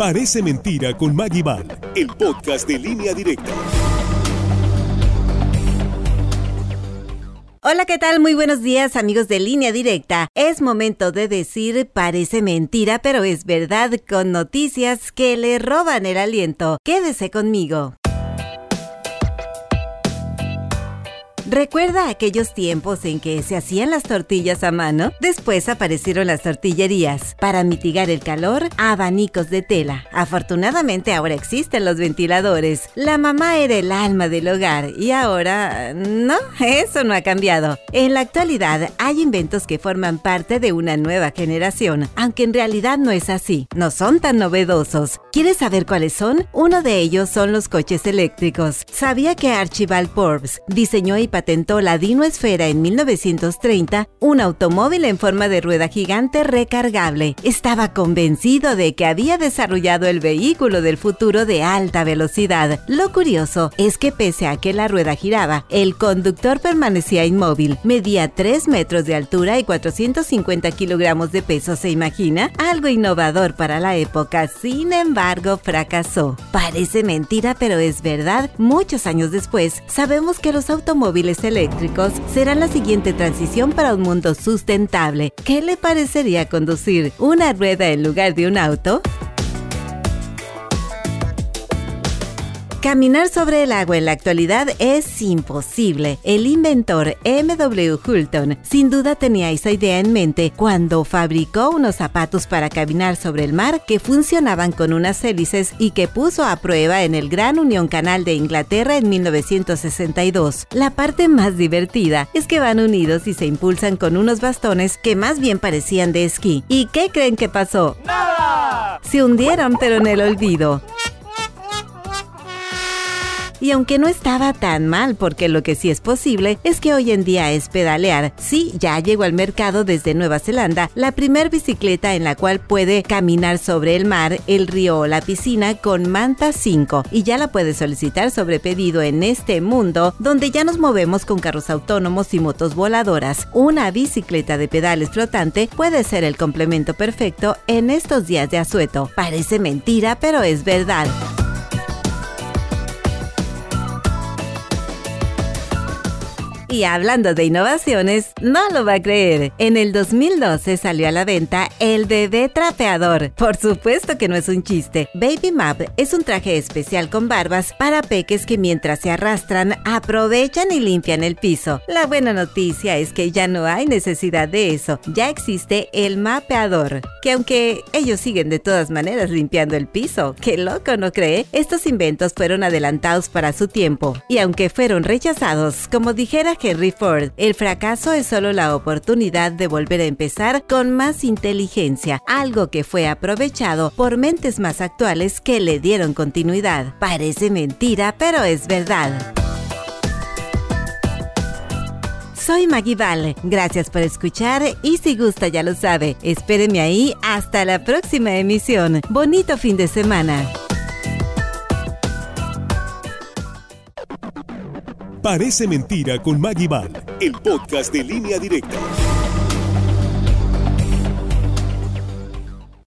Parece mentira con Maggie Val, el podcast de línea directa. Hola, ¿qué tal? Muy buenos días amigos de línea directa. Es momento de decir parece mentira, pero es verdad con noticias que le roban el aliento. Quédese conmigo. ¿Recuerda aquellos tiempos en que se hacían las tortillas a mano? Después aparecieron las tortillerías. Para mitigar el calor, abanicos de tela. Afortunadamente ahora existen los ventiladores. La mamá era el alma del hogar y ahora... No, eso no ha cambiado. En la actualidad hay inventos que forman parte de una nueva generación, aunque en realidad no es así. No son tan novedosos. ¿Quieres saber cuáles son? Uno de ellos son los coches eléctricos. ¿Sabía que Archibald Forbes diseñó y la Dino Esfera en 1930, un automóvil en forma de rueda gigante recargable. Estaba convencido de que había desarrollado el vehículo del futuro de alta velocidad. Lo curioso es que pese a que la rueda giraba, el conductor permanecía inmóvil. Medía 3 metros de altura y 450 kilogramos de peso, ¿se imagina? Algo innovador para la época, sin embargo, fracasó. Parece mentira, pero es verdad. Muchos años después, sabemos que los automóviles eléctricos serán la siguiente transición para un mundo sustentable. ¿Qué le parecería conducir una rueda en lugar de un auto? Caminar sobre el agua en la actualidad es imposible. El inventor M.W. Hulton sin duda tenía esa idea en mente cuando fabricó unos zapatos para caminar sobre el mar que funcionaban con unas hélices y que puso a prueba en el Gran Unión Canal de Inglaterra en 1962. La parte más divertida es que van unidos y se impulsan con unos bastones que más bien parecían de esquí. ¿Y qué creen que pasó? ¡Nada! Se hundieron pero en el olvido. Y aunque no estaba tan mal, porque lo que sí es posible es que hoy en día es pedalear. Sí, ya llegó al mercado desde Nueva Zelanda la primer bicicleta en la cual puede caminar sobre el mar, el río o la piscina con Manta 5 y ya la puede solicitar sobre pedido en este mundo donde ya nos movemos con carros autónomos y motos voladoras. Una bicicleta de pedales flotante puede ser el complemento perfecto en estos días de asueto. Parece mentira, pero es verdad. Y hablando de innovaciones, no lo va a creer. En el 2012 salió a la venta el bebé trapeador. Por supuesto que no es un chiste. Baby Map es un traje especial con barbas para peques que mientras se arrastran aprovechan y limpian el piso. La buena noticia es que ya no hay necesidad de eso. Ya existe el mapeador, que aunque ellos siguen de todas maneras limpiando el piso, qué loco, ¿no cree? Estos inventos fueron adelantados para su tiempo y aunque fueron rechazados, como dijera Henry Ford, el fracaso es solo la oportunidad de volver a empezar con más inteligencia, algo que fue aprovechado por mentes más actuales que le dieron continuidad. Parece mentira, pero es verdad. Soy Maggie. Gracias por escuchar y si gusta ya lo sabe, espéreme ahí hasta la próxima emisión. Bonito fin de semana. Parece mentira con Maggie el podcast de línea directa.